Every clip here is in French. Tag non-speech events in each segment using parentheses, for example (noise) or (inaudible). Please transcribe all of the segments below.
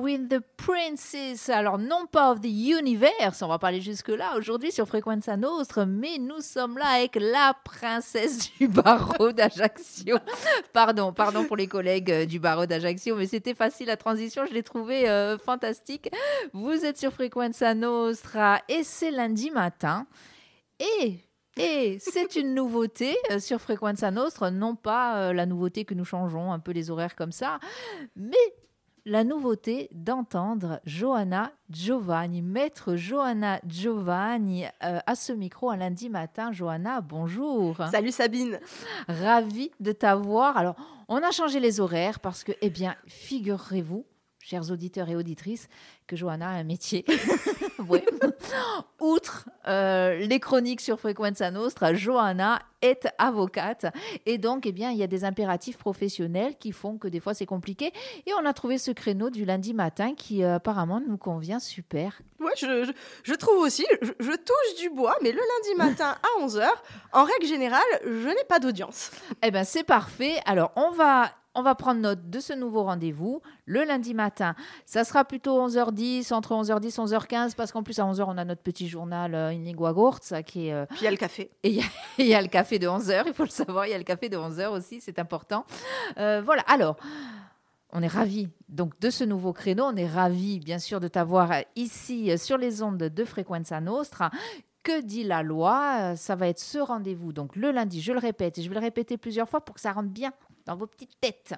with the princess. Alors, non pas of the universe, on va parler jusque-là aujourd'hui sur Frequenza Nostre, mais nous sommes là avec la princesse (laughs) du barreau d'Ajaccio. pardon, pardon pour les collègues euh, du barreau d'Ajaccio, mais c'était facile la transition, je l'ai trouvé euh, fantastique. Vous êtes sur Frequenza Nostra et c'est lundi matin. Et et c'est une nouveauté euh, sur Frequenza Nostra, non pas euh, la nouveauté que nous changeons un peu les horaires comme ça, mais la nouveauté d'entendre Johanna Giovanni, maître Johanna Giovanni euh, à ce micro un lundi matin. Johanna, bonjour. Salut Sabine. Ravie de t'avoir. Alors, on a changé les horaires parce que, eh bien, figurez-vous, chers auditeurs et auditrices, que Johanna a un métier. (laughs) ouais. Outre euh, les chroniques sur Frequenza Nostra, Johanna est avocate. Et donc, eh bien, il y a des impératifs professionnels qui font que des fois c'est compliqué. Et on a trouvé ce créneau du lundi matin qui euh, apparemment nous convient super. Je, je, je, trouve aussi. Je, je, touche du bois, mais le lundi matin à 11h, en règle générale, je n'ai pas d'audience. Eh bien, c'est parfait. Alors, on va on va prendre note de ce nouveau rendez-vous le lundi matin. Ça sera plutôt 11h10, entre 11h10 et 11h15, parce qu'en plus à 11h, on a notre petit journal euh, Inigua Gurtz qui est... Euh, Puis il y a le café. (laughs) Et il y, a le café de 11h, il faut le savoir, il y a le café de 11h aussi, c'est important. Euh, voilà, alors... On est ravis donc de ce nouveau créneau. On est ravis, bien sûr, de t'avoir ici sur les ondes de Frequenza Nostra. Que dit la loi? Ça va être ce rendez-vous, donc le lundi, je le répète, et je vais le répéter plusieurs fois pour que ça rentre bien dans vos petites têtes.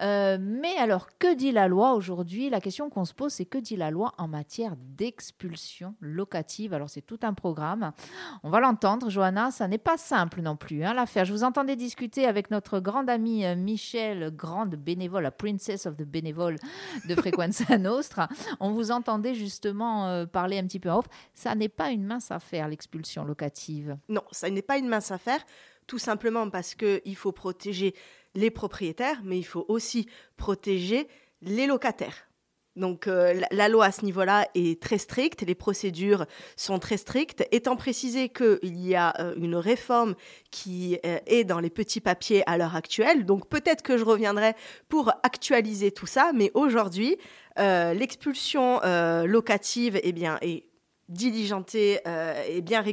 Euh, mais alors, que dit la loi aujourd'hui? La question qu'on se pose, c'est que dit la loi en matière d'expulsion locative? Alors, c'est tout un programme. On va l'entendre, Johanna, ça n'est pas simple non plus, hein, l'affaire. Je vous entendais discuter avec notre grande amie euh, Michel, grande bénévole, la princess of the bénévole de Frequenza (laughs) Nostra. On vous entendait justement euh, parler un petit peu en off. Ça n'est pas une mince affaire, l'expulsion locative. Non, ça n'est pas une mince affaire tout simplement parce qu'il faut protéger les propriétaires, mais il faut aussi protéger les locataires. Donc euh, la, loi à ce niveau-là est très stricte, les procédures sont très strictes, étant précisé qu'il y a euh, une réforme qui euh, est dans les petits papiers à l'heure actuelle. Donc peut-être que je reviendrai pour actualiser tout ça, mais aujourd'hui, l'expulsion locative eh bien, est diligentée et bien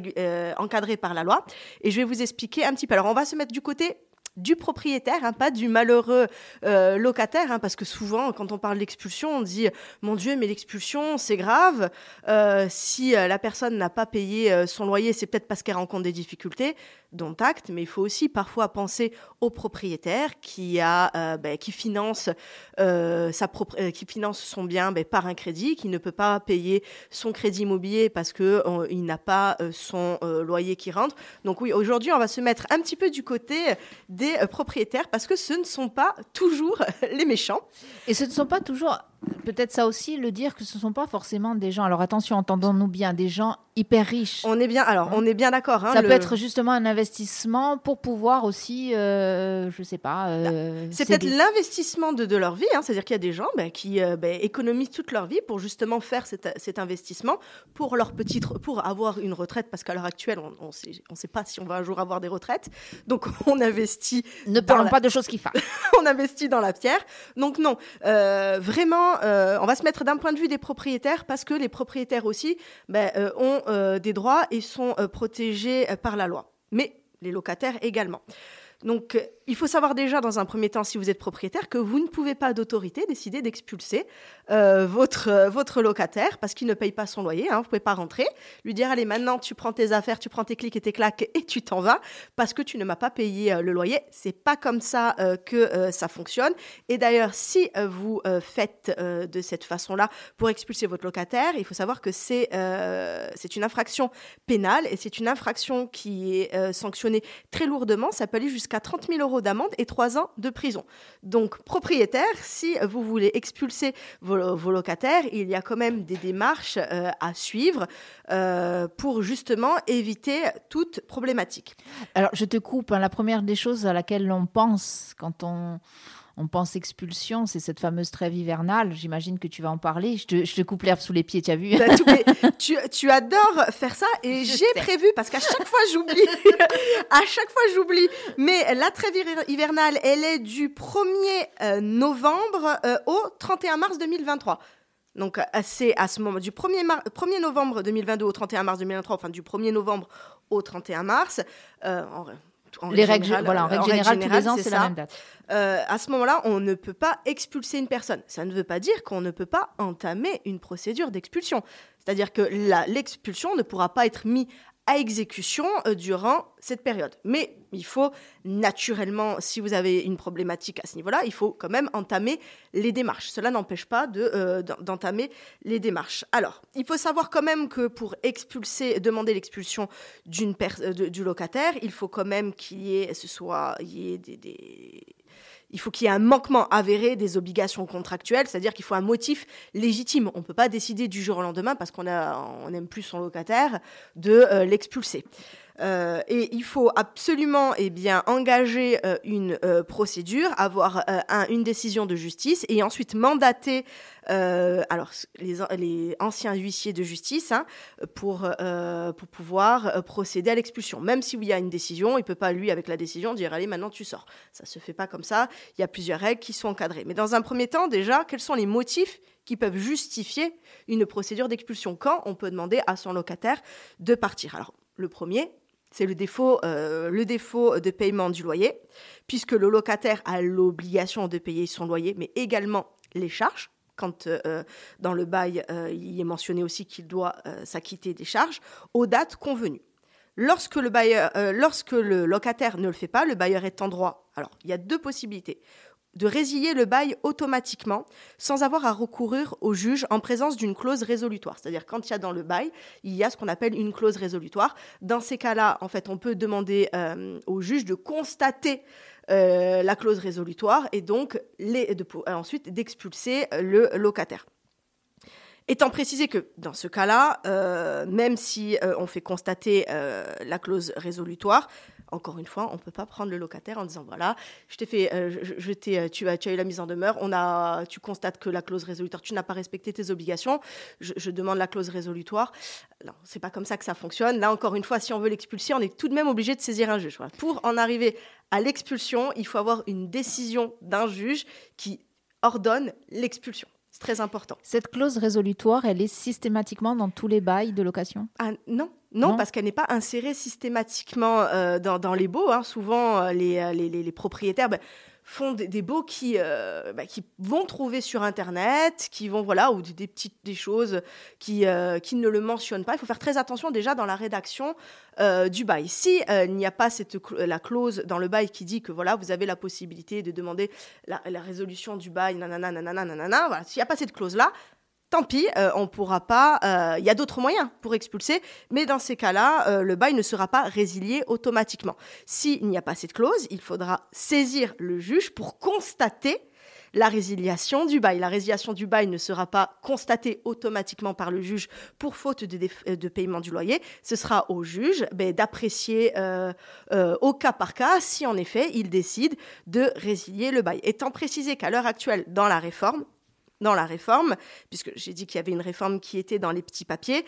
encadrée par la loi. Et je vais vous expliquer un petit peu. Alors on va se mettre du côté du propriétaire, hein, pas du malheureux euh, locataire, hein, parce que souvent, quand on parle d'expulsion, on dit mon Dieu, mais l'expulsion, c'est grave. Euh, si euh, la personne n'a pas payé euh, son loyer, c'est peut-être parce qu'elle rencontre des difficultés, dont acte. Mais il faut aussi parfois penser au propriétaire qui a, euh, ben, qui finance sa propre, qui finance son bien ben, par un crédit, qui ne peut pas payer son crédit immobilier parce que il n'a pas son loyer qui rentre. Donc oui, aujourd'hui, on va se mettre un petit peu du côté des euh, propriétaires parce que ce ne sont pas toujours (laughs) les méchants. Et ce ne sont pas toujours peut-être ça aussi, le dire que ce ne sont pas forcément des gens. Alors attention, entendons-nous bien, des gens hyper riches. On est bien. Alors, on est bien d'accord. Hein, ça le... peut être justement un investissement pour pouvoir aussi, euh, je sais pas. Euh, c'est peut-être l'investissement de, de, leur vie. Hein, C'est-à-dire qu'il y a des gens ben, qui euh, ben, économisent toute leur vie pour justement faire cet, cet, investissement pour leur petite, pour avoir une retraite, parce qu'à l'heure actuelle, on ne sait, on sait pas si on va un jour avoir des retraites. Donc, (laughs) on investit. Ne parlons la... pas de choses qui fâchent. (laughs) on investit dans la pierre. Donc non, euh, euh, on va se mettre d'un point de vue des propriétaires parce que les propriétaires aussi ben, euh, ont euh, des droits et sont protégés par la loi. Mais les locataires également. Donc, il faut savoir déjà, dans un premier temps, si vous êtes propriétaire, que vous ne pouvez pas d'autorité décider d'expulser euh, votre, euh, votre locataire parce qu'il ne paye pas son loyer. Hein, vous ne pouvez pas rentrer, lui dire allez, maintenant tu prends tes affaires, tu prends tes clics et tes claques et tu t'en vas parce que tu ne m'as pas payé euh, le loyer. C'est pas comme ça que ça fonctionne. Et d'ailleurs, si vous faites de cette façon-là pour expulser votre locataire, il faut savoir que c'est c'est une infraction pénale et c'est une infraction qui est sanctionnée très lourdement. Ça peut aller jusqu'à 30 000 euros d'amende et 3 ans de prison. Donc, propriétaire, si vous voulez expulser vos, locataires, il y a quand même des démarches euh, à suivre euh, pour justement éviter toute problématique. Alors, je te coupe. Hein, la première des choses à laquelle l'on pense quand on on pense expulsion, c'est cette fameuse trêve hivernale. J'imagine que tu vas en parler. Je te, je te coupe l'herbe sous les pieds, tu as vu Bah, tu, mais (laughs) tu, tu adores faire ça et j'ai prévu parce qu'à chaque fois j'oublie. (laughs) à chaque fois j'oublie. Mais la trêve hiver- hivernale, elle est du 1er euh, novembre euh, au 31 mars 2023. Donc euh, c'est à ce moment du 1er, mar- 1er novembre 2022 au 31 mars 2023, enfin du 1er novembre au 31 mars. euh, en, en Les règles, générale, voilà, en euh, règle générale, tous les ans, c'est la même date. euh, à ce moment-là, on ne peut pas expulser une personne. Ça ne veut pas dire qu'on ne peut pas entamer une procédure d'expulsion. C'est-à-dire que l'expulsion ne pourra pas être mise à exécution euh, durant cette période. Mais il faut naturellement, si vous avez une problématique à ce niveau-là, il faut quand même entamer les démarches. Cela n'empêche pas de, euh, d'en- d'entamer les démarches. Alors, il faut savoir quand même que pour expulser, demander l'expulsion d'une de- du locataire, il faut quand même qu'il y ait, ce soit, il y ait des il faut qu'il y ait un manquement avéré des obligations contractuelles, c'est-à-dire qu'il faut un motif légitime. On ne peut pas décider du jour au lendemain parce qu'on on n'aime plus son locataire de euh, l'expulser. Euh, et il faut absolument eh bien, engager euh, une euh, procédure, avoir un- une décision de justice et ensuite mandater alors, les, anciens huissiers de justice hein, pour, pour pouvoir procéder à l'expulsion. Même s'il y a une décision, il ne peut pas, lui, avec la décision, dire Allez, maintenant tu sors. Ça ne se fait pas comme ça. Il y a plusieurs règles qui sont encadrées. Mais dans un premier temps, déjà, quels sont les motifs qui peuvent justifier une procédure d'expulsion? Quand on peut demander à son locataire de partir? Alors, le premier, c'est le défaut, euh, le défaut de paiement du loyer, puisque le locataire a l'obligation de payer son loyer, mais également les charges. Quand euh, dans le bail, euh, il est mentionné aussi qu'il doit s'acquitter des charges aux dates convenues. Lorsque le, bailleur, lorsque le locataire ne le fait pas, le bailleur est en droit. Alors, il y a deux possibilités de résilier le bail automatiquement sans avoir à recourir au juge en présence d'une clause résolutoire. C'est-à-dire quand il y a dans le bail, il y a ce qu'on appelle une clause résolutoire. Dans ces cas-là, en fait, on peut demander euh, au juge de constater euh, la clause résolutoire et donc euh, ensuite d'expulser le locataire. Étant précisé que dans ce cas-là, même si on fait constater la clause résolutoire, encore une fois, on ne peut pas prendre le locataire en disant voilà, je t'ai fait, euh, euh, tu as, eu la mise en demeure, on a, tu constates que la clause résolutoire, tu n'as pas respecté tes obligations, je, demande la clause résolutoire. Non, c'est pas comme ça que ça fonctionne. Là, encore une fois, si on veut l'expulser, on est tout de même obligé de saisir un juge. Pour en arriver à l'expulsion, il faut avoir une décision d'un juge qui ordonne l'expulsion. C'est très important. Cette clause résolutoire, elle est systématiquement dans tous les bails de location? Ah, non, non, Non. parce qu'elle n'est pas insérée systématiquement euh, dans, dans les baux. hein. Souvent, euh, les, euh, les, les- les propriétaires ben, font des, baux qui, euh, ben, qui vont trouver sur Internet, qui vont, voilà, ou des, petites des choses qui, euh, qui ne le mentionnent pas. Il faut faire très attention déjà dans la rédaction euh, du bail. Si il n'y a pas cette, la clause dans le bail qui dit que voilà, vous avez la possibilité de demander la, la résolution du bail, nanana, nanana, nanana, voilà, s'il n'y a pas cette clause-là, tant pis, euh, on pourra pas. euh, Il y a d'autres moyens pour expulser, mais dans ces cas-là, euh, le bail ne sera pas résilié automatiquement. S'il n'y a pas cette clause, il faudra saisir le juge pour constater la résiliation du bail. La résiliation du bail ne sera pas constatée automatiquement par le juge pour faute de, euh, paiement du loyer. Ce sera au juge ben, d'apprécier euh, euh, au cas par cas si en effet il décide de résilier le bail. Étant précisé qu'à l'heure actuelle, dans la réforme, dans la réforme, puisque j'ai dit qu'il y avait une réforme qui était dans les petits papiers,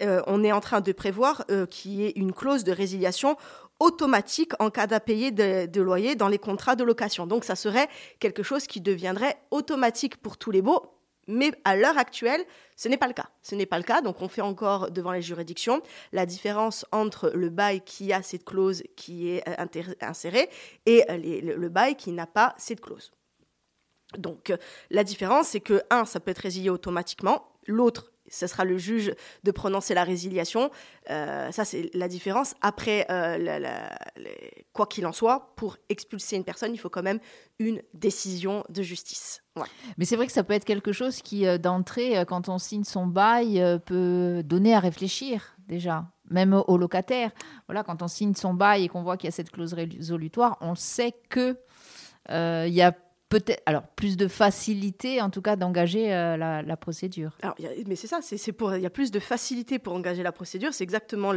euh, on est en train de prévoir euh, qu'il y ait une clause de résiliation automatique en cas d'impayé de, loyer dans les contrats de location. Donc ça serait quelque chose qui deviendrait automatique pour tous les baux. Mais à l'heure actuelle, ce n'est pas le cas. Ce n'est pas le cas, donc on fait encore devant les juridictions la différence entre le bail qui a cette clause qui est euh, insérée et euh, le bail qui n'a pas cette clause. Donc, euh, la différence, c'est que, un, ça peut être résilié automatiquement. L'autre, ce sera le juge de prononcer la résiliation. Euh, ça, c'est la différence. Après, euh, quoi qu'il en soit, pour expulser une personne, il faut quand même une décision de justice. Mais c'est vrai que ça peut être quelque chose qui, euh, d'entrée, euh, quand on signe son bail, euh, peut donner à réfléchir déjà, même au au locataire. Voilà, quand on signe son bail et qu'on voit qu'il y a cette clause résolutoire, on sait que euh, il y a peut-être, alors plus de facilité, en tout cas, d'engager euh, la, procédure. Alors, mais c'est ça, c'est pour, il y a plus de facilité pour engager la procédure. C'est exactement,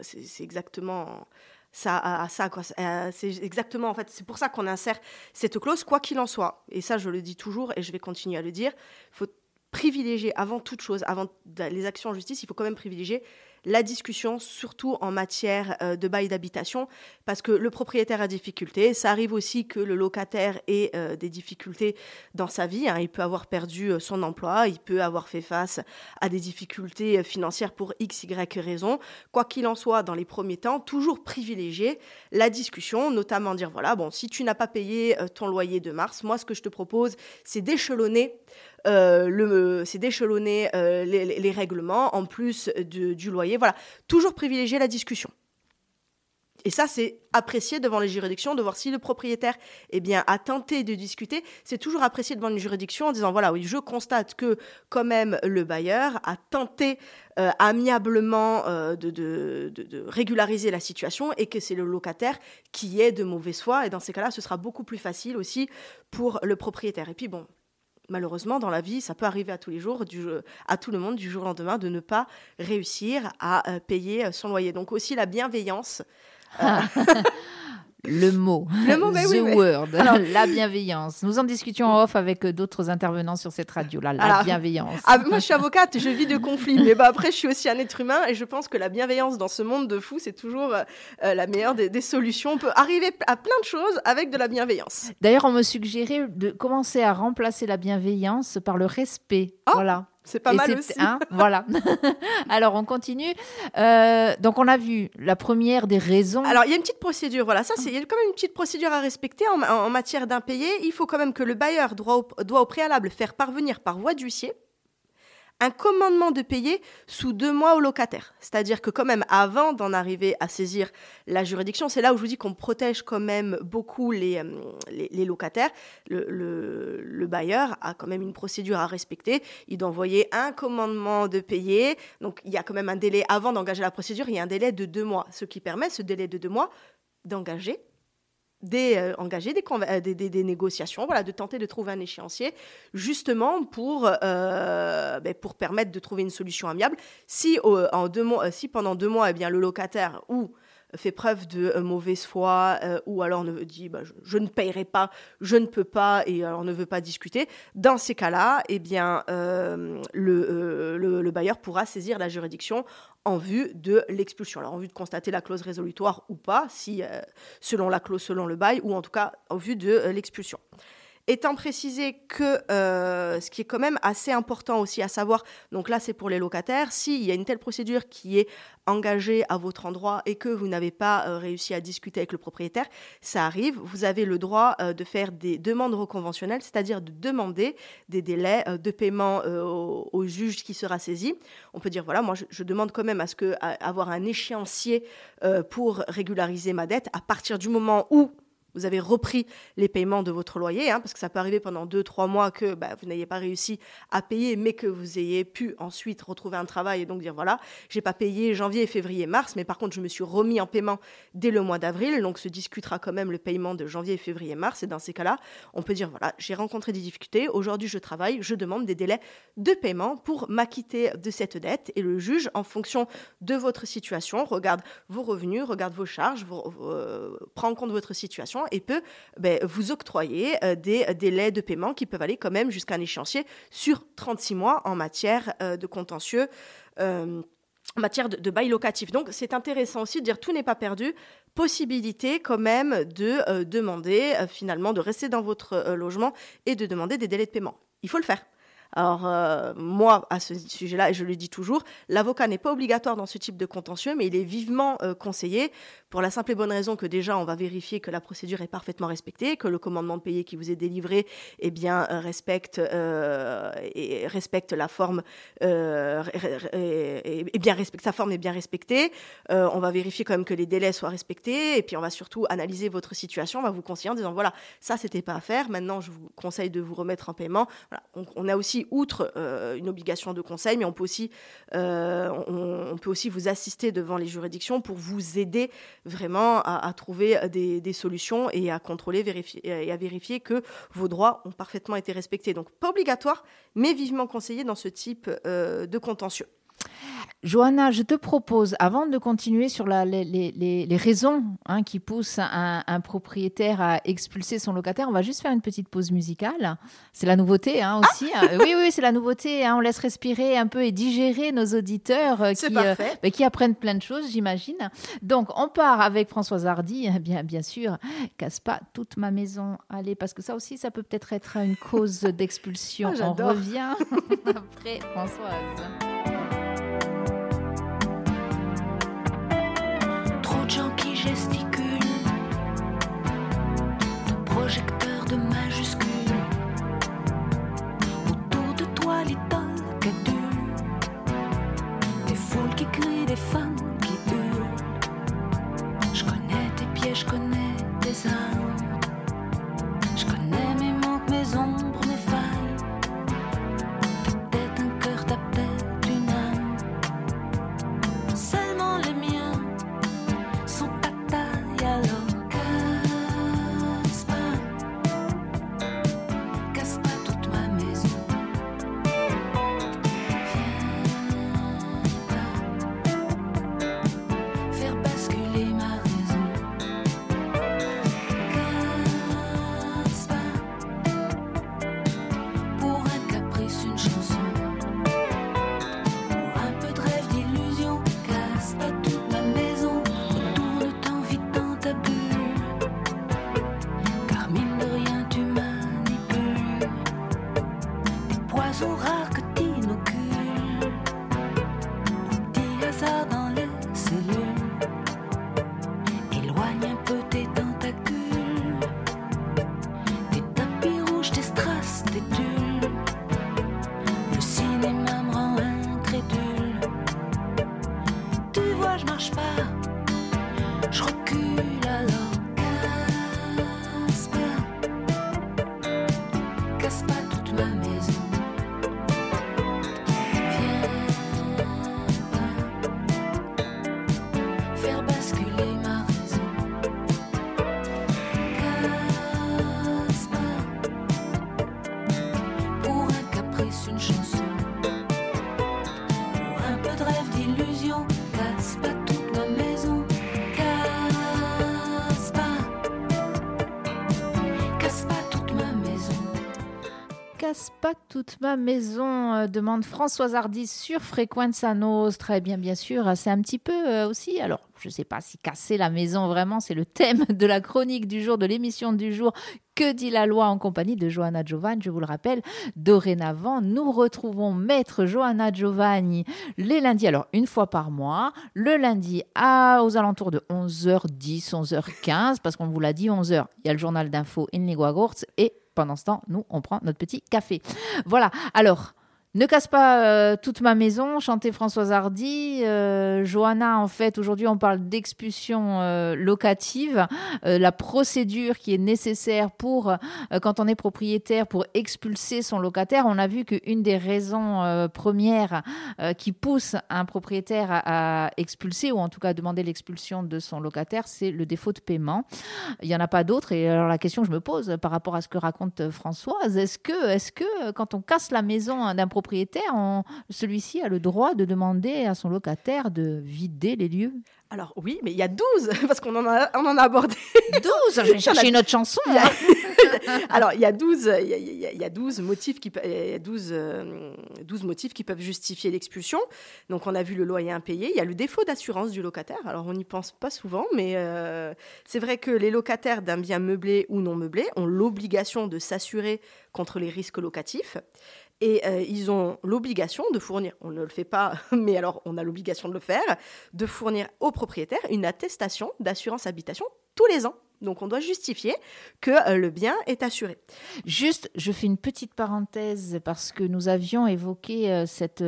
c'est exactement ça, à, ça quoi. Euh, c'est exactement en fait, c'est pour ça qu'on insère cette clause, quoi qu'il en soit. Et ça, je le dis toujours et je vais continuer à le dire. Il faut privilégier avant toute chose, avant les actions en justice, il faut quand même privilégier la discussion, surtout en matière euh, de bail d'habitation, parce que le propriétaire a des difficultés. Ça arrive aussi que le locataire ait euh, des difficultés dans sa vie. Hein. Il peut avoir perdu euh, son emploi, il peut avoir fait face à des difficultés financières pour x, y raison. Quoi qu'il en soit, dans les premiers temps, toujours privilégier la discussion, notamment dire, voilà, bon, si tu n'as pas payé ton loyer de mars, moi, ce que je te propose, c'est d'échelonner euh, c'est d'échelonner euh, les, règlements en plus du loyer. Voilà, toujours privilégier la discussion. Et ça, c'est apprécié devant les juridictions de voir si le propriétaire eh bien, a tenté de discuter. C'est toujours apprécié devant une juridiction en disant voilà, oui, je constate que quand même le bailleur a tenté euh, amiablement de, de, régulariser la situation et que c'est le locataire qui est de mauvaise foi. Et dans ces cas-là, ce sera beaucoup plus facile aussi pour le propriétaire. Et puis bon, malheureusement, dans la vie, ça peut arriver à tous les jours, du, à tout le monde, du jour au lendemain, de ne pas réussir à euh, payer son loyer. Donc aussi la bienveillance. Euh, ah. (laughs) Le mot, le mot the word, (laughs) la bienveillance. Nous en discutions en off avec euh, d'autres intervenants sur cette radio-là, la bienveillance. Ah, moi, je suis avocate, je vis de conflits, mais bah, après, je suis aussi un être humain et je pense que la bienveillance dans ce monde de fou, c'est toujours euh, euh, la meilleure des, solutions. On peut arriver à plein de choses avec de la bienveillance. D'ailleurs, on me suggérait de commencer à remplacer la bienveillance par le respect. Oh voilà. C'est pas mal aussi. Hein, voilà. (laughs) Alors, on continue. Euh, donc, on a vu la première des raisons. Alors, il y a une petite procédure. Voilà, ça, c'est il y a quand même une petite procédure à respecter en, matière d'impayé. Il faut quand même que le bailleur doit doit au préalable faire parvenir par voie d'huissier un commandement de payer sous deux mois au locataire. C'est-à-dire que quand même, avant d'en arriver à saisir la juridiction, c'est là où je vous dis qu'on protège quand même beaucoup les, euh, les, locataires. Le, le, bailleur a quand même une procédure à respecter. Il doit envoyer un commandement de payer. Donc il y a quand même un délai avant d'engager la procédure, il y a un délai de deux mois, ce qui permet, ce délai de deux mois, d'engager des, euh, engager euh, des, négociations, voilà, de tenter de trouver un échéancier, justement pour, euh, ben, pour permettre de trouver une solution amiable. Si, en deux mois, si pendant deux mois, eh bien, le locataire ou fait preuve de mauvaise foi ou alors ne dit bah, je, ne payerai pas, je ne peux pas et alors ne veut pas discuter, dans ces cas-là, eh bien, le, le, le, bailleur pourra saisir la juridiction en vue de l'expulsion. Alors en vue de constater la clause résolutoire ou pas, si euh, selon la clause, selon le bail, ou en tout cas en vue de euh, l'expulsion. Étant précisé que euh, ce qui est quand même assez important aussi à savoir, donc là c'est pour les locataires, s'il y a une telle procédure qui est engagée à votre endroit et que vous n'avez pas euh, réussi à discuter avec le propriétaire, ça arrive, vous avez le droit euh, de faire des demandes reconventionnelles, c'est-à-dire de demander des délais de paiement au, juge qui sera saisi. On peut dire voilà, moi je, demande quand même à ce que avoir un échéancier pour régulariser ma dette à partir du moment où vous avez repris les paiements de votre loyer, hein, parce que ça peut arriver pendant deux, trois mois que bah, vous n'ayez pas réussi à payer, mais que vous ayez pu ensuite retrouver un travail et donc dire voilà, j'ai pas payé janvier, février, mars, mais par contre je me suis remis en paiement dès le mois d'avril, donc se discutera quand même le paiement de janvier, février, mars, et dans ces cas-là, on peut dire voilà, j'ai rencontré des difficultés, aujourd'hui je travaille, je demande des délais de paiement pour m'acquitter de cette dette, et le juge, en fonction de votre situation, regarde vos revenus, regarde vos charges, euh, prend en compte votre situation et peut ben, vous octroyer euh, des délais de paiement qui peuvent aller quand même jusqu'à un échéancier sur 36 mois en matière euh, de contentieux. Euh, en matière de, bail locatif. Donc c'est intéressant aussi de dire tout n'est pas perdu. Possibilité quand même de demander finalement de rester dans votre logement et de demander des délais de paiement. Il faut le faire. Alors, euh, moi, à ce sujet-là, et je le dis toujours, l'avocat n'est pas obligatoire dans ce type de contentieux, mais il est vivement euh, conseillé pour la simple et bonne raison que déjà, on va vérifier que la procédure est parfaitement respectée, que le commandement de payer qui vous est délivré eh bien, euh, respecte, la forme, et, bien respecte sa forme est bien respectée. on va vérifier quand même que les délais soient respectés, et puis on va surtout analyser votre situation, on va vous conseiller en disant voilà, ça c'était pas à faire, maintenant je vous conseille de vous remettre en paiement. Voilà. on a aussi outre euh, une obligation de conseil, mais on peut aussi, euh, on, peut aussi vous assister devant les juridictions pour vous aider vraiment à, trouver des, solutions et à contrôler vérifier, et à vérifier que vos droits ont parfaitement été respectés. Donc pas obligatoire, mais vivement conseillé dans ce type euh, de contentieux. Johanna, je te propose, avant de continuer sur la, les, les, les, raisons hein, qui poussent un, un, propriétaire à expulser son locataire, on va juste faire une petite pause musicale. C'est la nouveauté hein, aussi. Ah hein. oui, oui, c'est la nouveauté. Hein. On laisse respirer un peu et digérer nos auditeurs euh, qui, euh, bah, qui, apprennent plein de choses, j'imagine. Donc, on part avec Françoise Hardy, bien, bien sûr. Casse pas toute ma maison. Allez, parce que ça aussi, ça peut peut-être être une cause d'expulsion. Ah, on revient (laughs) après Françoise. Toute ma maison, euh, demande Françoise Hardy sur Frequenza Nostra. Très bien, bien sûr, c'est un petit peu euh, aussi, alors je ne sais pas si casser la maison vraiment, c'est le thème de la chronique du jour, de l'émission du jour. Que dit la loi en compagnie de Johanna Giovanni Je vous le rappelle, dorénavant, nous retrouvons Maître Johanna Giovanni les lundis, alors une fois par mois, le lundi à, aux alentours de 11h10, 11h15, parce qu'on vous l'a dit, 11h, il y a le journal d'info In Lingua Gorz et pendant ce temps, nous, on prend notre petit café. Voilà. Alors, ne casse pas euh, toute ma maison, chantait Françoise Hardy. Euh, Johanna, en fait, aujourd'hui, on parle d'expulsion euh, locative, la procédure qui est nécessaire pour, quand on est propriétaire, pour expulser son locataire. On a vu qu'une des raisons premières qui pousse un propriétaire à, expulser, ou en tout cas à demander l'expulsion de son locataire, c'est le défaut de paiement. Il n'y en a pas d'autres. Et alors, la question que je me pose par rapport à ce que raconte Françoise, est-ce que, est-ce que quand on casse la maison d'un propriétaire, propriétaire, celui-ci a le droit de demander à son locataire de vider les lieux alors oui, mais il y a 12, (laughs) parce qu'on en a, on en a abordé. 12 Je vais chercher une autre chanson. A... (laughs) Alors, il y a 12, il y a, il y a 12 motifs qui, il y a 12, euh, 12 motifs qui peuvent justifier l'expulsion. Donc, on a vu le loyer impayé. Il y a le défaut d'assurance du locataire. Alors, on n'y pense pas souvent, mais euh, c'est vrai que les locataires d'un bien meublé ou non meublé ont l'obligation de s'assurer contre les risques locatifs. Et euh, ils ont l'obligation de fournir, on ne le fait pas, (laughs) mais alors on a l'obligation de le faire, de fournir au propriétaire une attestation d'assurance habitation tous les ans. Donc on doit justifier que euh, le bien est assuré. Juste, je fais une petite parenthèse parce que nous avions évoqué euh, cette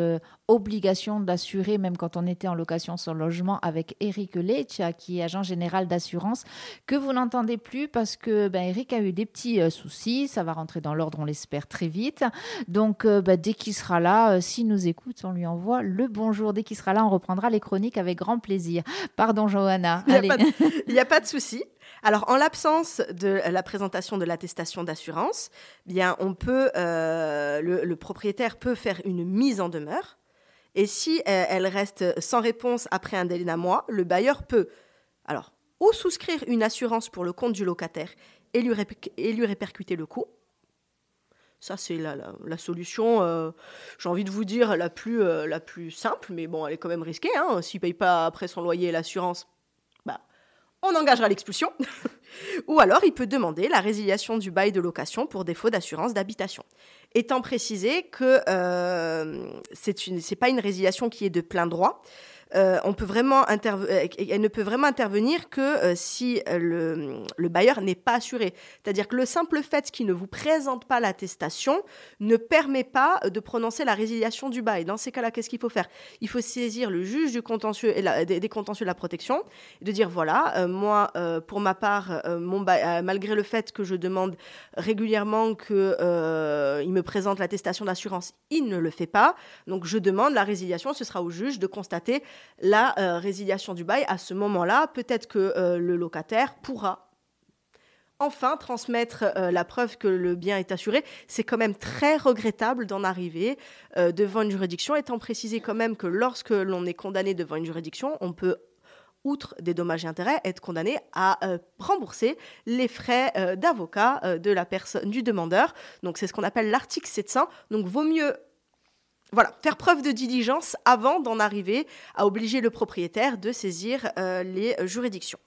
obligation d'assurer, même quand on était en location sur logement, avec Eric Leccia, qui est agent général d'assurance, que vous n'entendez plus parce que ben, Eric a eu des petits euh, soucis. Ça va rentrer dans l'ordre, on l'espère, très vite. Donc euh, ben, dès qu'il sera là, euh, s'il nous écoute, on lui envoie le bonjour. Dès qu'il sera là, on reprendra les chroniques avec grand plaisir. Pardon, Johanna. Il n'y a, (laughs) a, pas de souci. Alors, en l'absence de la présentation de l'attestation d'assurance, bien, on peut, euh, le, le, propriétaire peut faire une mise en demeure Et si euh, elle reste sans réponse après un délai d'un mois, le bailleur peut alors ou souscrire une assurance pour le compte du locataire et lui, et lui répercuter le coût. Ça, c'est la, la- solution, euh, j'ai envie de vous dire, la plus, euh, la plus simple, mais bon, elle est quand même risquée. Hein. S'il ne paye pas après son loyer l'assurance, bah, on engagera l'expulsion. (laughs) Ou alors, il peut demander la résiliation du bail de location pour défaut d'assurance d'habitation. Étant précisé que euh, c'est une, c'est pas une résiliation qui est de plein droit. Euh, on peut vraiment euh, elle ne peut vraiment intervenir que euh, si le, le bailleur n'est pas assuré. C'est-à-dire que le simple fait qu'il ne vous présente pas l'attestation ne permet pas de prononcer la résiliation du bail. Dans ces cas-là, qu'est-ce qu'il faut faire? Il faut saisir le juge du contentieux et des, contentieux de la protection et de dire voilà, moi, pour ma part, malgré le fait que je demande régulièrement que euh, il me présente l'attestation d'assurance, il ne le fait pas. Donc je demande la résiliation. Ce sera au juge de constater la euh, résiliation du bail. À ce moment-là, peut-être que euh, le locataire pourra enfin transmettre euh, la preuve que le bien est assuré. C'est quand même très regrettable d'en arriver devant une juridiction, étant précisé quand même que lorsque l'on est condamné devant une juridiction, on peut outre des dommages et intérêts, être condamné à rembourser les frais d'avocat de la personne du demandeur. Donc c'est ce qu'on appelle l'article 700. Donc vaut mieux voilà, faire preuve de diligence avant d'en arriver à obliger le propriétaire de saisir euh, les euh, juridictions.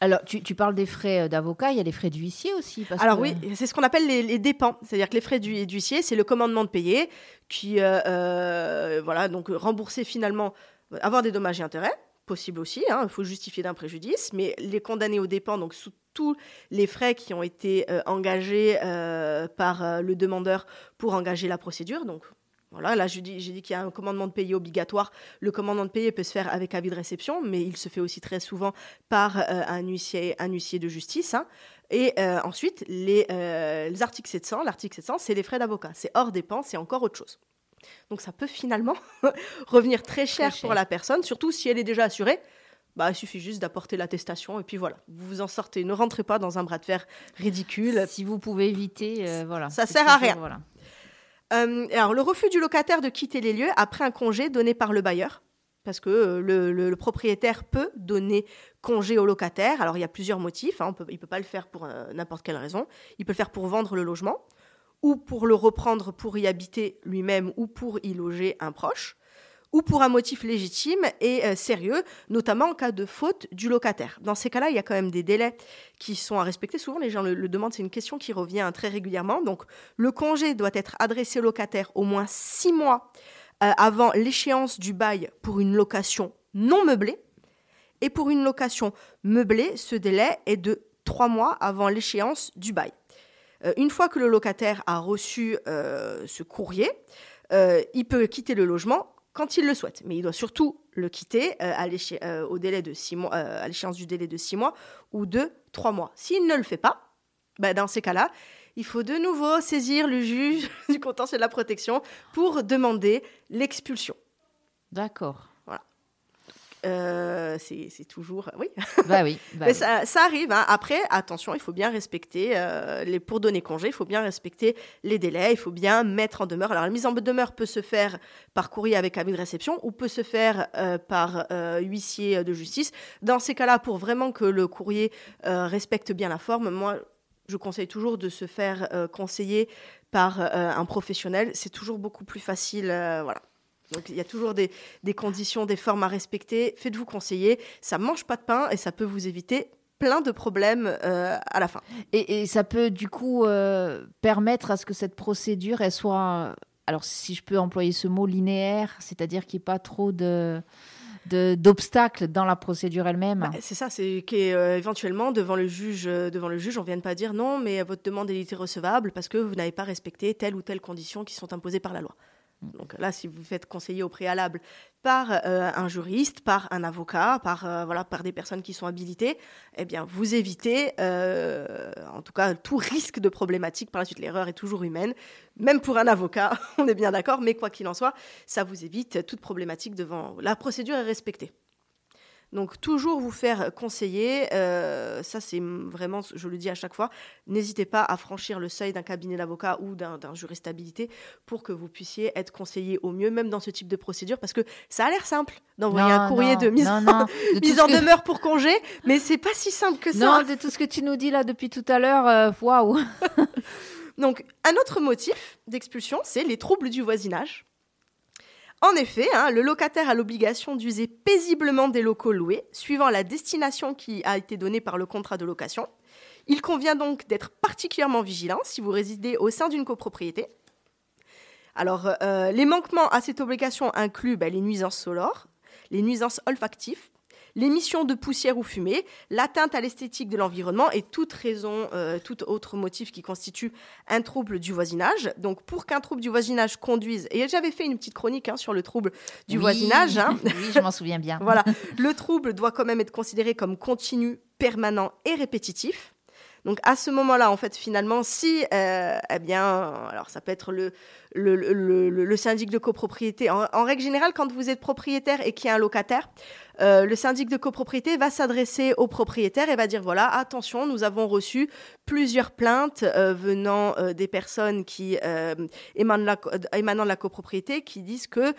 Alors, tu, tu parles des frais euh, d'avocat, il y a les frais d'huissier aussi. Parce Alors que- oui, c'est ce qu'on appelle les, les dépens, c'est-à-dire que les frais du- d'huissier, c'est le commandement de payer, qui, euh, euh, voilà, donc rembourser finalement, avoir des dommages et intérêts, possible aussi, hein, il faut justifier d'un préjudice, mais les condamnés aux dépens, donc sous tous les frais qui ont été engagés par le demandeur pour engager la procédure, donc voilà, là j'ai dit, dit qu'il y a un commandement de payer obligatoire. Le commandement de payer peut se faire avec avis de réception, mais il se fait aussi très souvent par euh, un, huissier, un huissier de justice. hein. Et euh, ensuite, les, euh, les articles 700, l'article 700, c'est les frais d'avocat. C'est hors dépenses, c'est encore autre chose. Donc ça peut finalement (laughs) revenir très cher, cher. pour la personne, surtout si elle est déjà assurée. Bah, il suffit juste d'apporter l'attestation et puis voilà, vous vous en sortez. Ne rentrez pas dans un bras de fer ridicule. Si vous pouvez éviter, euh, voilà. Ça sert à rien. Voilà. Euh, alors, le refus du locataire de quitter les lieux après un congé donné par le bailleur, parce que euh, le, propriétaire peut donner congé au locataire. Alors, il y a plusieurs motifs. hein. Il ne peut pas le faire pour euh, n'importe quelle raison. Il peut le faire pour vendre le logement, ou pour le reprendre pour y habiter lui-même, ou pour y loger un proche, ou pour un motif légitime et euh, sérieux, notamment en cas de faute du locataire. Dans ces cas-là, il y a quand même des délais qui sont à respecter. Souvent, les gens le, demandent, c'est une question qui revient très régulièrement. Donc, le congé doit être adressé au locataire au moins six mois euh, avant l'échéance du bail pour une location non meublée. Et pour une location meublée, ce délai est de trois mois avant l'échéance du bail. Euh, une fois que le locataire a reçu ce courrier, il peut quitter le logement quand il le souhaite, mais il doit surtout le quitter à l'échéance du délai de six mois ou de trois mois. S'il ne le fait pas, bah, dans ces cas-là, il faut de nouveau saisir le juge (laughs) du contentieux de la protection pour demander l'expulsion. D'accord. Euh, c'est toujours oui. (laughs) bah oui. (laughs) bah Mais oui. ça, ça arrive. hein. Après, attention, il faut bien respecter euh, les pour donner congé. Il faut bien respecter les délais. Il faut bien mettre en demeure. Alors, la mise en demeure peut se faire par courrier avec avis de réception ou peut se faire euh, par huissier de justice. Dans ces cas-là, pour vraiment que le courrier respecte bien la forme, moi, je conseille toujours de se faire conseiller par un professionnel. C'est toujours beaucoup plus facile. voilà. Donc il y a toujours des, des conditions, des formes à respecter. Faites-vous conseiller. Ça mange pas de pain et ça peut vous éviter plein de problèmes euh, à la fin. Et, et ça peut du coup euh, permettre à ce que cette procédure, elle soit, alors si je peux employer ce mot, linéaire, c'est-à-dire qu'il n'y ait pas trop de de- d'obstacles dans la procédure elle-même. Bah, c'est ça, c'est qu'éventuellement devant le juge, euh, devant le juge, on vienne pas dire non, mais votre demande est irrecevable parce que vous n'avez pas respecté telle ou telle condition qui sont imposées par la loi. Donc là, si vous faites conseiller au préalable par euh, un juriste, par un avocat, par euh, voilà, par des personnes qui sont habilitées, eh bien, vous évitez, euh, en tout cas, tout risque de problématique par la suite. L'erreur est toujours humaine, même pour un avocat, (laughs) on est bien d'accord. Mais quoi qu'il en soit, ça vous évite toute problématique devant. La procédure est respectée. Donc toujours vous faire conseiller, euh, ça c'est vraiment, je le dis à chaque fois, n'hésitez pas à franchir le seuil d'un cabinet d'avocat ou d'un juriste habilité pour que vous puissiez être conseillé au mieux, même dans ce type de procédure, parce que ça a l'air simple d'envoyer un courrier non, de mise, non, non. (laughs) De tout mise en que- demeure pour congé, mais c'est pas si simple que ça. Non, de tout ce que tu nous dis là depuis tout à l'heure, euh, waouh. (laughs) Donc, un autre motif d'expulsion, c'est les troubles du voisinage. En effet, hein, le locataire a l'obligation d'user paisiblement des locaux loués, suivant la destination qui a été donnée par le contrat de location. Il convient donc d'être particulièrement vigilant si vous résidez au sein d'une copropriété. Alors, euh, les manquements à cette obligation incluent ben, les nuisances sonores, les nuisances olfactives, l'émission de poussière ou fumée, l'atteinte à l'esthétique de l'environnement et toute raison, euh, tout autre motif qui constitue un trouble du voisinage. Donc, pour qu'un trouble du voisinage conduise, et j'avais fait une petite chronique hein, sur le trouble du Oui. voisinage, hein. (laughs) oui, je m'en souviens bien. voilà, (laughs) le trouble doit quand même être considéré comme continu, permanent et répétitif. Donc à ce moment-là, en fait, finalement, si, euh, eh bien, alors ça peut être le, le, le, le- le syndic de copropriété. En, en règle générale, quand vous êtes propriétaire et qu'il y a un locataire, euh, le syndic de copropriété va s'adresser au propriétaire et va dire voilà, attention, nous avons reçu plusieurs plaintes euh, venant euh, des personnes qui émanent, émanant de la copropriété qui disent que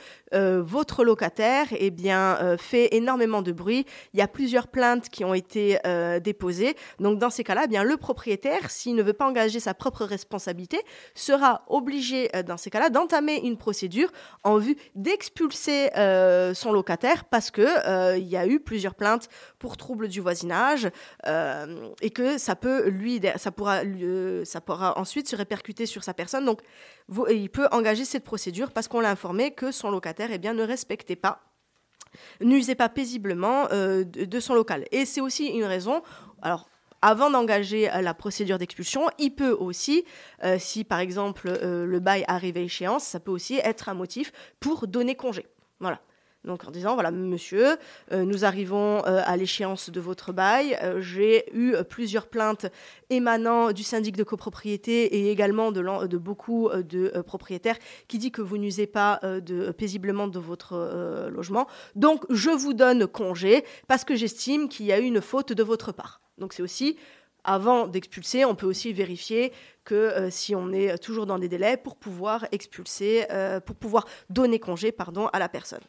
votre locataire eh bien, fait énormément de bruit. Il y a plusieurs plaintes qui ont été déposées. Donc, dans ces cas-là, eh bien, le propriétaire, s'il ne veut pas engager sa propre responsabilité, sera obligé, dans ces cas-là, d'entamer une procédure en vue d'expulser son locataire parce que euh, il y a eu plusieurs plaintes pour troubles du voisinage euh, et que ça peut lui, ça pourra, lui- ça pourra ensuite se répercuter sur sa personne. Donc, il peut engager cette procédure parce qu'on l'a informé que son locataire eh bien, ne respectait pas n'usait pas paisiblement euh, de, son local. Et c'est aussi une raison. Alors, avant d'engager euh, la procédure d'expulsion, il peut aussi, euh, si par exemple euh, le bail arrive à échéance, ça peut aussi être un motif pour donner congé. Voilà. Donc en disant, voilà, monsieur, euh, nous arrivons euh, à l'échéance de votre bail. Euh, J'ai eu plusieurs plaintes émanant du syndic de copropriété et également de, beaucoup de propriétaires qui dit que vous n'usez pas paisiblement de votre logement. Donc je vous donne congé parce que j'estime qu'il y a eu une faute de votre part. Donc c'est aussi avant d'expulser, on peut aussi vérifier que si on est toujours dans des délais pour pouvoir expulser, pour pouvoir donner congé, pardon, à la personne.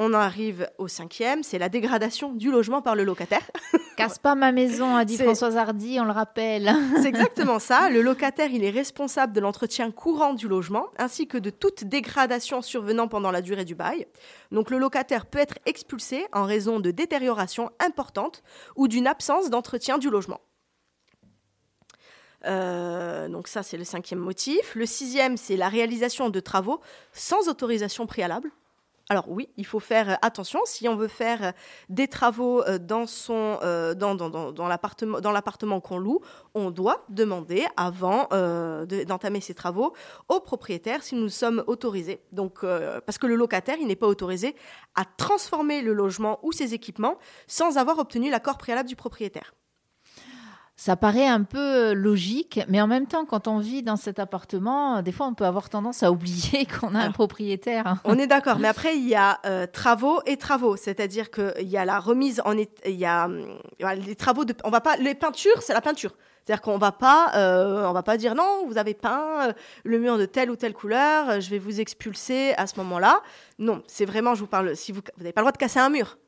On en arrive au cinquième, c'est la dégradation du logement par le locataire. (laughs) Casse pas ma maison, a dit Françoise Hardy, on le rappelle. (laughs) C'est exactement ça. (laughs) Le locataire, il est responsable de l'entretien courant du logement, ainsi que de toute dégradation survenant pendant la durée du bail. Donc le locataire peut être expulsé en raison de détérioration importante ou d'une absence d'entretien du logement. Euh, donc ça, c'est le cinquième motif. Le sixième, c'est la réalisation de travaux sans autorisation préalable. Alors oui, il faut faire euh, attention si on veut faire euh, des travaux euh, dans son dans, l'appartement dans l'appartement qu'on loue, on doit demander avant de- d'entamer ces travaux au propriétaire si nous sommes autorisés. Donc parce que le locataire, il n'est pas autorisé à transformer le logement ou ses équipements sans avoir obtenu l'accord préalable du propriétaire. Ça paraît un peu euh, logique, mais en même temps, quand on vit dans cet appartement, euh, des fois, on peut avoir tendance à oublier (laughs) qu'on a un Alors, propriétaire. On est d'accord, mais après il y a euh, travaux et travaux, c'est-à-dire qu'il y a la remise en état, il y a hum, les travaux de, on va pas, les peintures, c'est la peinture. C'est-à-dire qu'on va pas, euh, on va pas dire non, vous avez peint le mur de telle ou telle couleur, je vais vous expulser à ce moment-là. Non, c'est vraiment, je vous parle, si vous, vous n'avez pas le droit de casser un mur.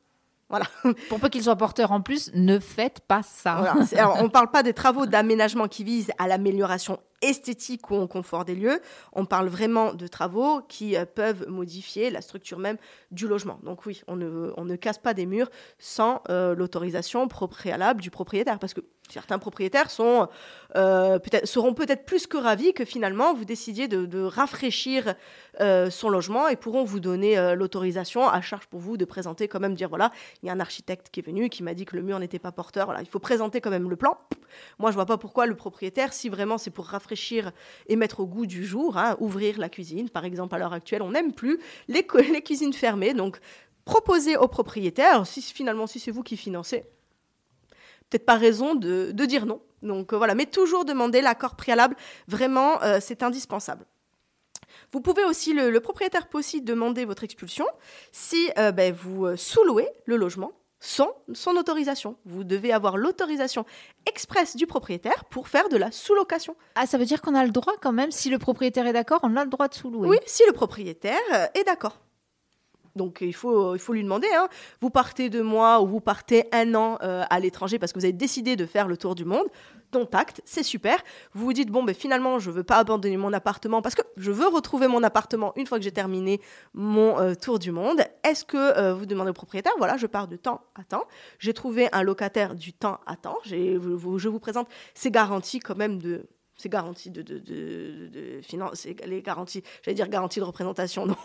Voilà. (laughs) Pour peu qu'il soit porteur en plus, ne faites pas ça. Voilà, c'est- alors, on ne (laughs) parle pas des travaux d'aménagement qui visent à l'amélioration esthétique ou en confort des lieux. On parle vraiment de travaux qui euh, peuvent modifier la structure même du logement. Donc oui, on ne, casse pas des murs sans euh, l'autorisation préalable du propriétaire. Parce que certains propriétaires sont, euh, seront peut-être plus que ravis que finalement vous décidiez de, rafraîchir son logement et pourront vous donner l'autorisation à charge pour vous de présenter quand même, dire voilà, il y a un architecte qui est venu qui m'a dit que le mur n'était pas porteur. Voilà, il faut présenter quand même le plan. Moi, je vois pas pourquoi le propriétaire, si vraiment c'est pour rafraîchir et mettre au goût du jour, hein, ouvrir la cuisine, par exemple, à l'heure actuelle, on n'aime plus les, (laughs) les cuisines fermées. Donc, proposer au propriétaire, si finalement, si c'est vous qui financez, peut-être pas raison de, de dire non. Donc euh, voilà, mais toujours demander l'accord préalable, vraiment, euh, c'est indispensable. Vous pouvez aussi, le, propriétaire peut aussi demander votre expulsion si euh, ben, vous sous-louez le logement sans son autorisation. Vous devez avoir l'autorisation expresse du propriétaire pour faire de la sous-location. Ah, ça veut dire qu'on a le droit quand même, si le propriétaire est d'accord, on a le droit de sous-louer. Oui, si le propriétaire euh, est d'accord. Donc il faut, lui demander, hein. vous partez deux mois ou vous partez un an euh, à l'étranger parce que vous avez décidé de faire le tour du monde, dont acte, c'est super. Vous vous dites, bon, ben, finalement, je veux pas abandonner mon appartement parce que je veux retrouver mon appartement une fois que j'ai terminé mon euh, tour du monde. Est-ce que euh, vous demandez au propriétaire, voilà, je pars de temps à temps, j'ai trouvé un locataire du temps à temps, je vous présente ces garanties quand même de ces garanties de, de, de, finance, c'est les garanties, j'allais dire garanties de représentation, (laughs) non,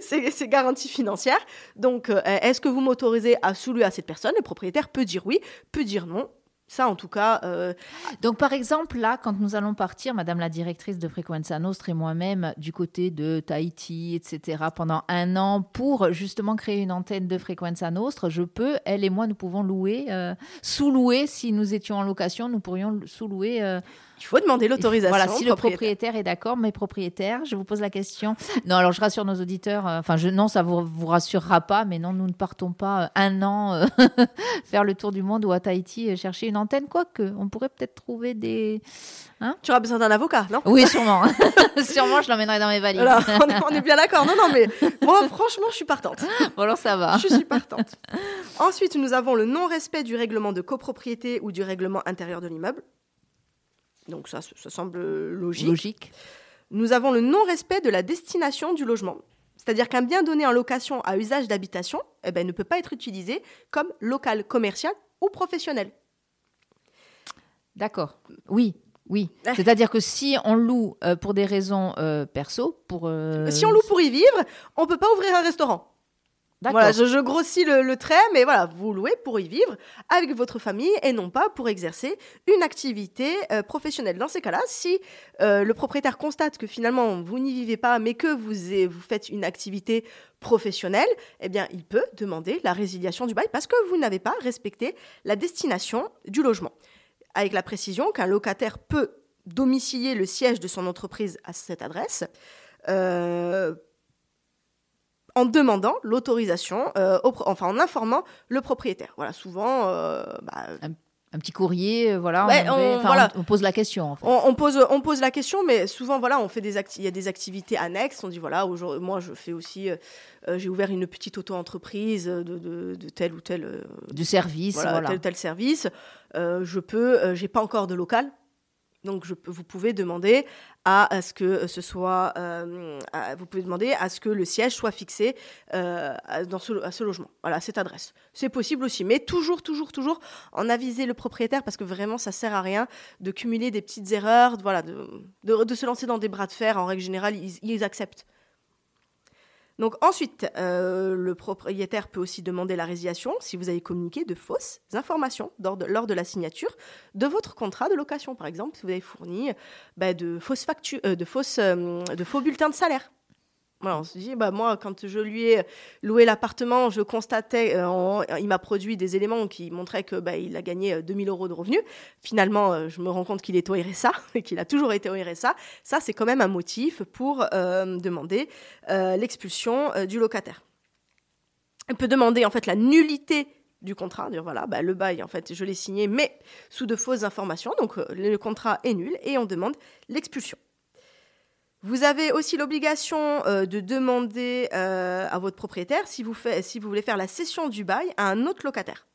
c'est c'est garanties financières. Donc, euh, est-ce que vous m'autorisez à sous-louer à cette personne? Le propriétaire peut dire oui, peut dire non. Ça, en tout cas, euh, Donc, par exemple, là, quand nous allons partir, Madame la directrice de Frequenza Nostra et moi-même, du côté de Tahiti, etc., pendant un an, pour justement créer une antenne de Frequenza Nostra, je peux, elle et moi, nous pouvons louer, euh, sous-louer, si nous étions en location, nous pourrions sous-louer. Il faut demander l'autorisation. Voilà, si le propriétaire. est d'accord, mes propriétaires, je vous pose la question. Non, alors je rassure nos auditeurs, euh, enfin, je, non, ça vous, vous rassurera pas, mais non, nous ne partons pas euh, un an euh, (laughs) faire le tour du monde ou à Tahiti chercher une antenne, quoique, on pourrait peut-être trouver des. Tu auras besoin d'un avocat, non? Oui, sûrement. (laughs) sûrement, je l'emmènerai dans mes valises. Voilà, on est, on est bien d'accord. Non, non, mais moi, franchement, je suis partante. (laughs) Bon, alors ça va. Je suis partante. Ensuite, nous avons le non-respect du règlement de copropriété ou du règlement intérieur de l'immeuble. Donc ça, ça semble logique. Logique. Nous avons le non-respect de la destination du logement. C'est-à-dire qu'un bien donné en location à usage d'habitation eh ben, ne peut pas être utilisé comme local commercial ou professionnel. D'accord. Oui. Oui, Ah. c'est-à-dire que si on loue euh, pour des raisons euh, perso, pour euh, Si on loue pour y vivre, on peut pas ouvrir un restaurant. Voilà, je, je grossis le, le trait, mais voilà, vous louez pour y vivre avec votre famille et non pas pour exercer une activité euh, professionnelle. Dans ces cas-là, si euh, le propriétaire constate que finalement vous n'y vivez pas, mais que vous, vous faites une activité professionnelle, eh bien, il peut demander la résiliation du bail parce que vous n'avez pas respecté la destination du logement. Avec la précision qu'un locataire peut domicilier le siège de son entreprise à cette adresse. euh, en demandant l'autorisation, euh, enfin en informant le propriétaire. Voilà, souvent, euh, bah, un petit courrier, euh, voilà, Ouais, on, aimerait- on- enfin, voilà. on- on pose la question. En fait. on, pose, on pose la question, mais souvent, voilà, on fait des il y a des activités annexes. On dit, voilà, aujourd'hui, moi, je fais aussi, euh, j'ai ouvert une petite auto-entreprise de, de, de tel ou tel, du service, voilà, voilà. tel ou tel service. Je peux, j'ai pas encore de local. Donc, vous pouvez demander à, ce que le siège soit fixé euh, dans ce, à ce logement, voilà, cette adresse. C'est possible aussi, mais toujours, toujours, toujours en aviser le propriétaire parce que vraiment, ça sert à rien de cumuler des petites erreurs, de- voilà, de, se lancer dans des bras de fer. En règle générale, ils acceptent. Donc ensuite, euh, le propriétaire peut aussi demander la résiliation si vous avez communiqué de fausses informations lors de, la signature de votre contrat de location. Par exemple, si vous avez fourni bah, de fausses factures, euh, de euh, de faux bulletins de salaire. On se dit, bah, moi, quand je lui ai loué l'appartement, je constatais, euh, il m'a produit des éléments qui montraient que bah, il a gagné euh, 2000 euros de revenus. Finalement, euh, je me rends compte qu'il est au (laughs) RSA et qu'il a toujours été au RSA. Ça, c'est quand même un motif pour euh, demander euh, l'expulsion euh, du locataire. Il peut demander en fait la nullité du contrat, dire voilà, bah, le bail, en fait, je l'ai signé, mais sous de fausses informations, donc euh, le contrat est nul et on demande l'expulsion. Vous avez aussi l'obligation euh, de demander euh, à votre propriétaire si vous, voulez faire la cession du bail à un autre locataire.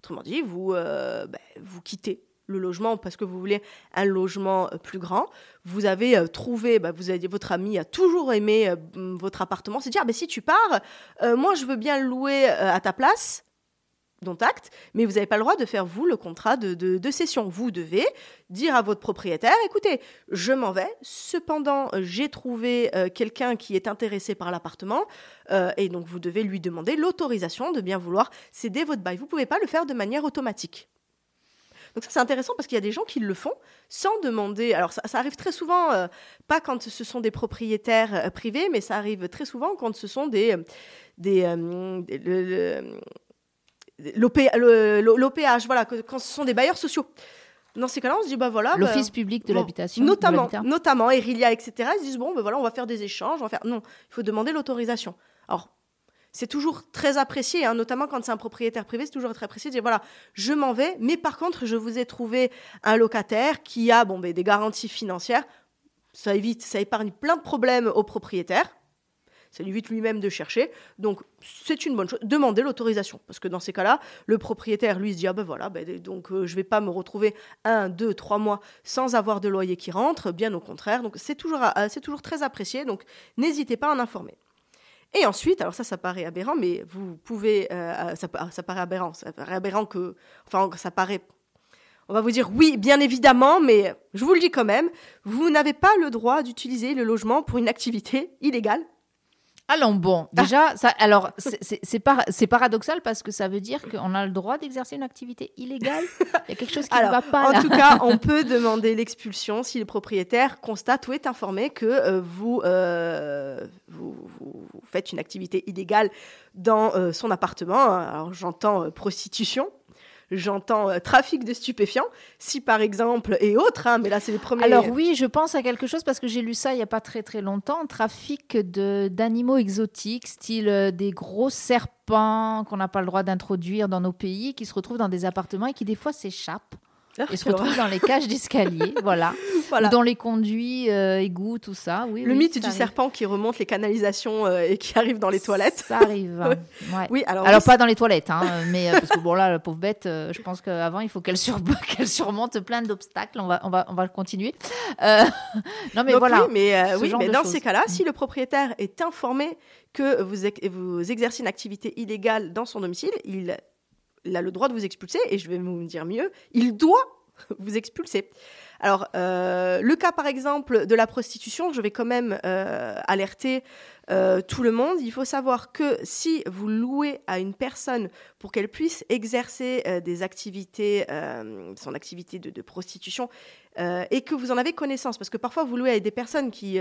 Autrement dit, vous, euh, bah, vous quittez le logement parce que vous voulez un logement plus grand. Vous avez trouvé, bah, vous avez, votre ami a toujours aimé votre appartement. C'est dire, ah, bah, si tu pars, moi je veux bien louer à ta place, dont acte, mais vous n'avez pas le droit de faire, vous, le contrat de, de- cession. Vous devez dire à votre propriétaire, écoutez, je m'en vais, cependant, euh, j'ai trouvé euh, quelqu'un qui est intéressé par l'appartement, euh, et donc vous devez lui demander l'autorisation de bien vouloir céder votre bail. Vous ne pouvez pas le faire de manière automatique. Donc ça c'est intéressant parce qu'il y a des gens qui le font sans demander. Alors ça, arrive très souvent, pas quand ce sont des propriétaires privés, mais ça arrive très souvent quand ce sont des des, l'OPH, voilà, que- quand ce sont des bailleurs sociaux. Dans ces cas-là, on se dit bah voilà. bah, L'office public de bon, l'habitation. Notamment, notamment Erilia, etc. Ils se disent bon, ben voilà, on va faire des échanges, on va faire. Non, il faut demander l'autorisation. Alors, c'est toujours très apprécié, hein, notamment quand c'est un propriétaire privé, c'est toujours très apprécié de dire voilà, je m'en vais, mais par contre, je vous ai trouvé un locataire qui a bon, ben, des garanties financières. Ça évite, ça épargne plein de problèmes aux propriétaires. Ça lui évite lui-même de chercher. Donc, c'est une bonne chose. Demandez l'autorisation. Parce que dans ces cas-là, le propriétaire, lui, se dit Ah ben voilà, ben, donc euh, je vais pas me retrouver un, deux, trois mois sans avoir de loyer qui rentre. Bien au contraire. Donc, c'est toujours, euh, c'est toujours très apprécié. Donc, n'hésitez pas à en informer. Et ensuite, alors ça, ça paraît aberrant, mais vous pouvez, euh, ça, ça, paraît aberrant, ça paraît aberrant que, enfin, ça paraît, on va vous dire oui, bien évidemment, mais je vous le dis quand même, vous n'avez pas le droit d'utiliser le logement pour une activité illégale Allons bon, ah. déjà, ça, alors c'est par, paradoxal parce que ça veut dire qu'on a le droit d'exercer une activité illégale. Il y a quelque chose qui ne va pas. En tout cas, (laughs) on peut demander l'expulsion si le propriétaire constate ou est informé que euh, euh, vous, vous, faites une activité illégale dans euh, son appartement. Alors j'entends prostitution, j'entends euh, trafic de stupéfiants, si par exemple, et autres, hein, mais là c'est les premiers. Alors oui, je pense à quelque chose parce que j'ai lu ça il n'y a pas très très longtemps, trafic d'animaux exotiques, style euh, des gros serpents qu'on n'a pas le droit d'introduire dans nos pays, qui se retrouvent dans des appartements et qui des fois s'échappent. Ah, et se retrouvent dans les cages d'escalier, (laughs) voilà. voilà. Ou dans les conduits, euh, égouts, tout ça. Oui, le mythe du serpent qui remonte les canalisations euh, et qui arrive dans les toilettes. Ça (laughs) arrive. ouais. Oui, alors, alors pas dans les toilettes, hein, mais euh, parce que bon là, la pauvre bête, je pense qu'avant il faut qu'elle sur... (laughs) qu'elle surmonte plein d'obstacles. On va, on va, on va continuer. non mais voilà. Oui, mais, oui, mais dans ces cas-là, si le propriétaire est informé que vous, vous exercez une activité illégale dans son domicile, il il a le droit de vous expulser, et je vais vous dire mieux, il doit (laughs) vous expulser. Alors, euh, le cas par exemple de la prostitution, je vais quand même euh, alerter euh, tout le monde. Il faut savoir que si vous louez à une personne pour qu'elle puisse exercer des activités, son activité de, prostitution, et que vous en avez connaissance, parce que parfois vous louez à des personnes qui,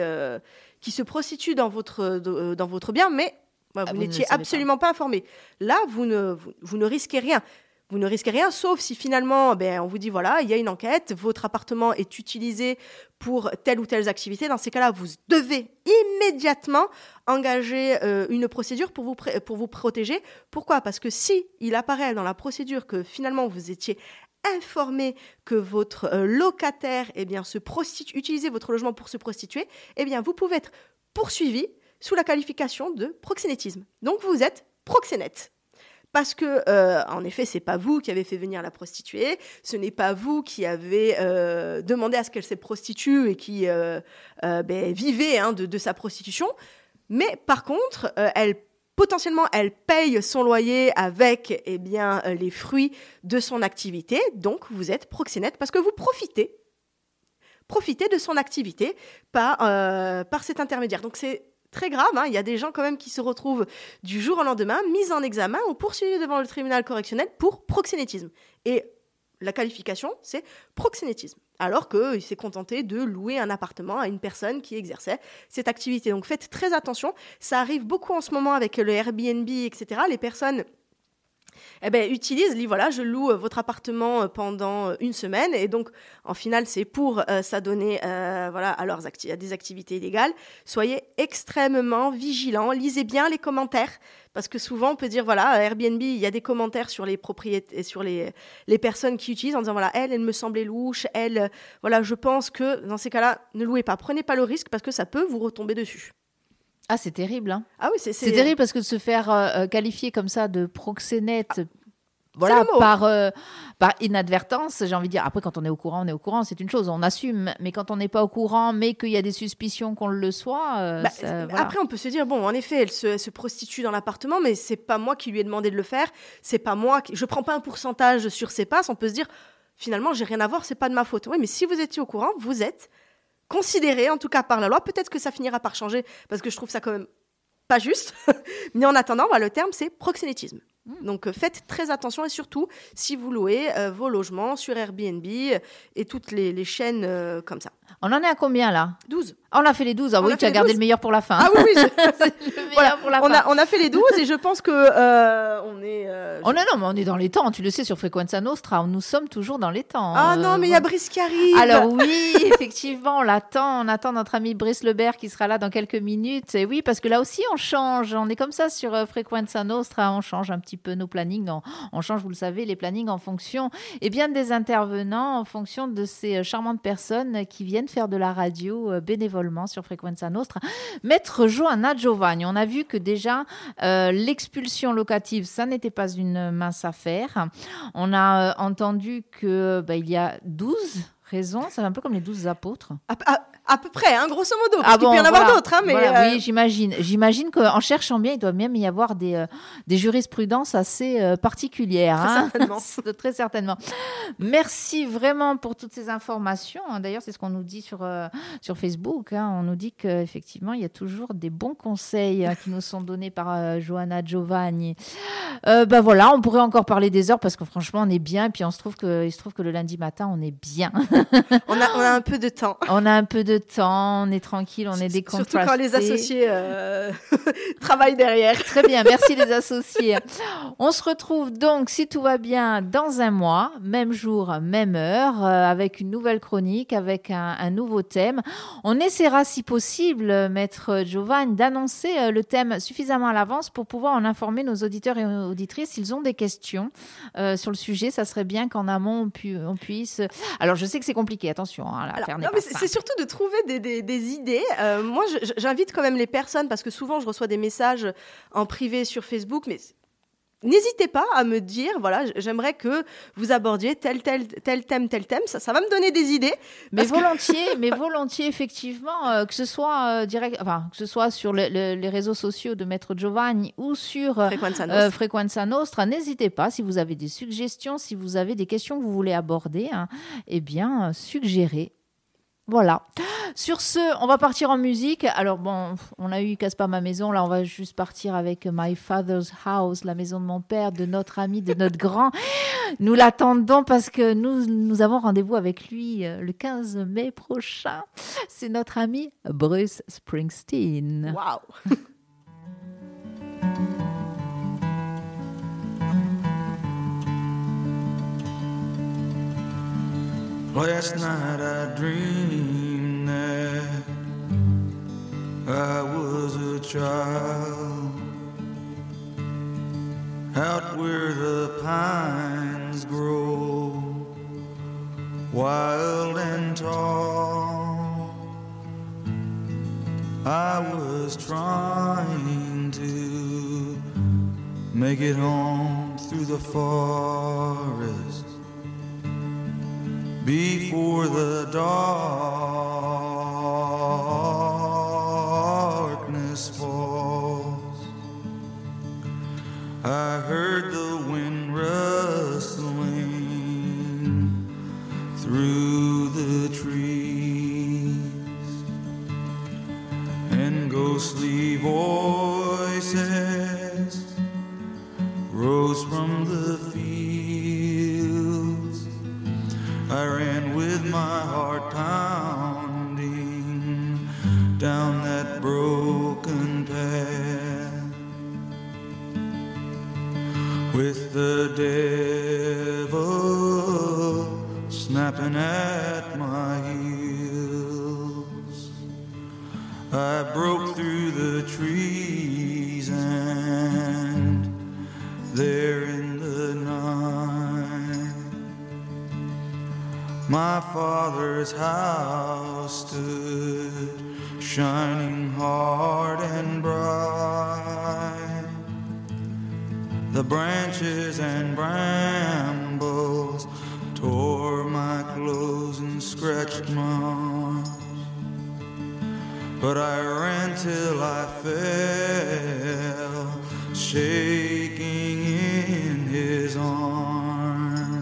qui se prostituent dans votre, dans votre bien, mais ah, vous, n'étiez absolument pas. informé. Là, vous ne, vous, ne risquez rien. Vous ne risquez rien, sauf si finalement, ben, on vous dit voilà, il y a une enquête, votre appartement est utilisé pour telle ou telle activité. Dans ces cas-là, vous devez immédiatement engager euh, une procédure pour vous, pour vous protéger. Pourquoi? Parce que si il apparaît dans la procédure que finalement vous étiez informé que votre euh, locataire eh bien, se prostitue, utilisait votre logement pour se prostituer, eh bien, vous pouvez être poursuivi sous la qualification de proxénétisme. Donc vous êtes proxénète. Parce que, euh, en effet, c'est pas vous qui avez fait venir la prostituée, ce n'est pas vous qui avez euh, demandé à ce qu'elle se prostitue et qui euh, ben, vivait hein, de, sa prostitution. Mais par contre, elle potentiellement, elle paye son loyer avec eh bien, les fruits de son activité. Donc, vous êtes proxénète parce que vous profitez profitez de son activité par, par cet intermédiaire. Donc c'est très grave. Hein. Il y a des gens quand même qui se retrouvent du jour au lendemain mis en examen ou poursuivis devant le tribunal correctionnel pour proxénétisme. Et la qualification, c'est proxénétisme. Alors qu'il s'est contenté de louer un appartement à une personne qui exerçait cette activité. Donc faites très attention. Ça arrive beaucoup en ce moment avec le Airbnb, etc. Les personnes eh ben, utilise, dit voilà, je loue euh, votre appartement euh, pendant euh, une semaine. Et donc en final c'est pour s'adonner voilà, à, des activités illégales. Soyez extrêmement vigilants, lisez bien les commentaires. Parce que souvent on peut dire voilà, Airbnb, il y a des commentaires sur les propriétés, sur les, les personnes qui utilisent en disant voilà, elle, elle me semblait louche, elle, voilà, je pense que dans ces cas-là, ne louez pas, prenez pas le risque parce que ça peut vous retomber dessus. Ah, c'est terrible. Hein. Ah oui, c'est terrible parce que de se faire euh, euh, qualifier comme ça de proxénète. voilà, par, euh, par inadvertance, j'ai envie de dire. Après, quand on est au courant, on est au courant, c'est une chose, on assume. Mais quand on n'est pas au courant, mais qu'il y a des suspicions qu'on le soit. Bah, après, on peut se dire bon, en effet, elle se, prostitue dans l'appartement, mais c'est pas moi qui lui ai demandé de le faire. C'est pas moi. Qui... Je prends pas un pourcentage sur ses passes. On peut se dire finalement, j'ai rien à voir, c'est pas de ma faute. Oui, mais si vous étiez au courant, vous êtes considéré, en tout cas par la loi. Peut-être que ça finira par changer, parce que je trouve ça quand même pas juste. (laughs) Mais en attendant, bah, le terme, c'est proxénétisme. Hmm. Donc euh, faites très attention et surtout si vous louez euh, vos logements sur Airbnb euh, et toutes les, chaînes comme ça. On en est à combien là? 12. On a fait les 12. Ah On oui, tu as gardé 12. le meilleur pour la fin. Ah oui, oui, (laughs) Le meilleur Voilà, pour la on, fin. a, on a fait les 12 et je pense que euh, on est. euh, Oh non, non, mais on est dans les temps. Tu le sais, sur Frequenza Nostra, nous sommes toujours dans les temps. Ah Euh, non, mais il y a voilà. Brice qui arrive. Alors oui, (laughs) effectivement, on l'attend. On attend notre ami Brice Lebert qui sera là dans quelques minutes. Et oui, parce que là aussi, on change. On est comme ça sur euh, Frequenza Nostra. On change un petit peu nos plannings. On, on change, vous le savez, les plannings en fonction et bien des intervenants, en fonction de ces euh, charmantes personnes qui viennent faire de la radio euh, sur Frequenza Nostra. Maître Johanna Giovanni, on a vu que déjà euh, l'expulsion locative, ça n'était pas une mince affaire. On a euh, entendu que bah, il y a 12 raisons, c'est un peu comme les 12 apôtres. À, à- à peu près, hein, grosso modo. Parce qu'il peut y en avoir Ah d'autres, hein, mais. Voilà, euh, Oui, j'imagine. J'imagine qu'en cherchant bien, il doit même y avoir des, euh, des jurisprudences assez euh, particulières. Très hein. certainement. (laughs) Très certainement. Merci vraiment pour toutes ces informations. D'ailleurs, c'est ce qu'on nous dit sur, sur Facebook. On nous dit qu'effectivement, il y a toujours des bons conseils qui nous sont donnés par Johanna Giovanni. Ben voilà, on pourrait encore parler des heures parce que franchement, on est bien. Et puis, on se trouve que, il se trouve que le lundi matin, on est bien. on, a, on a un peu de temps. (laughs) on a un peu de temps, on est tranquille, on est décontracté. Surtout quand les associés euh, (laughs) travaillent derrière. Très bien, merci les associés. On se retrouve donc, si tout va bien, dans un mois, même jour, même heure, euh, avec une nouvelle chronique, avec un, un nouveau thème. On essaiera, si possible, maître Giovanni, d'annoncer euh, le thème suffisamment à l'avance pour pouvoir en informer nos auditeurs et auditrices s'ils ont des questions euh, sur le sujet. Ça serait bien qu'en amont, on, pu- on puisse... Alors, je sais que c'est compliqué, attention, hein, c'est surtout de trouver des, des- des idées. Euh, moi, j'invite quand même les personnes parce que souvent je reçois des messages en privé sur Facebook, mais n'hésitez pas à me dire, voilà, j'aimerais que vous abordiez tel tel tel thème, tel thème. Ça, ça va me donner des idées. Mais que- volontiers, (laughs) mais volontiers effectivement, euh, que ce soit euh, direct, enfin que ce soit sur le- le- les réseaux sociaux de Maître Giovanni ou sur euh, Frequenza Nostra. Frequenza Nostra, n'hésitez pas si vous avez des suggestions, si vous avez des questions que vous voulez aborder, hein, eh bien suggérez. Voilà. Sur ce, on va partir en musique. Alors bon, on a eu Casse pas ma maison. Là, on va juste partir avec My Father's House, la maison de mon père, de notre ami, de notre grand. Nous l'attendons parce que nous, nous avons rendez-vous avec lui euh, le 15 mai prochain. C'est notre ami Bruce Springsteen. Waouh. Last night I dreamed that I was a child out where the pines grow wild and tall. I was trying to make it home through the forest before the darkness falls. I heard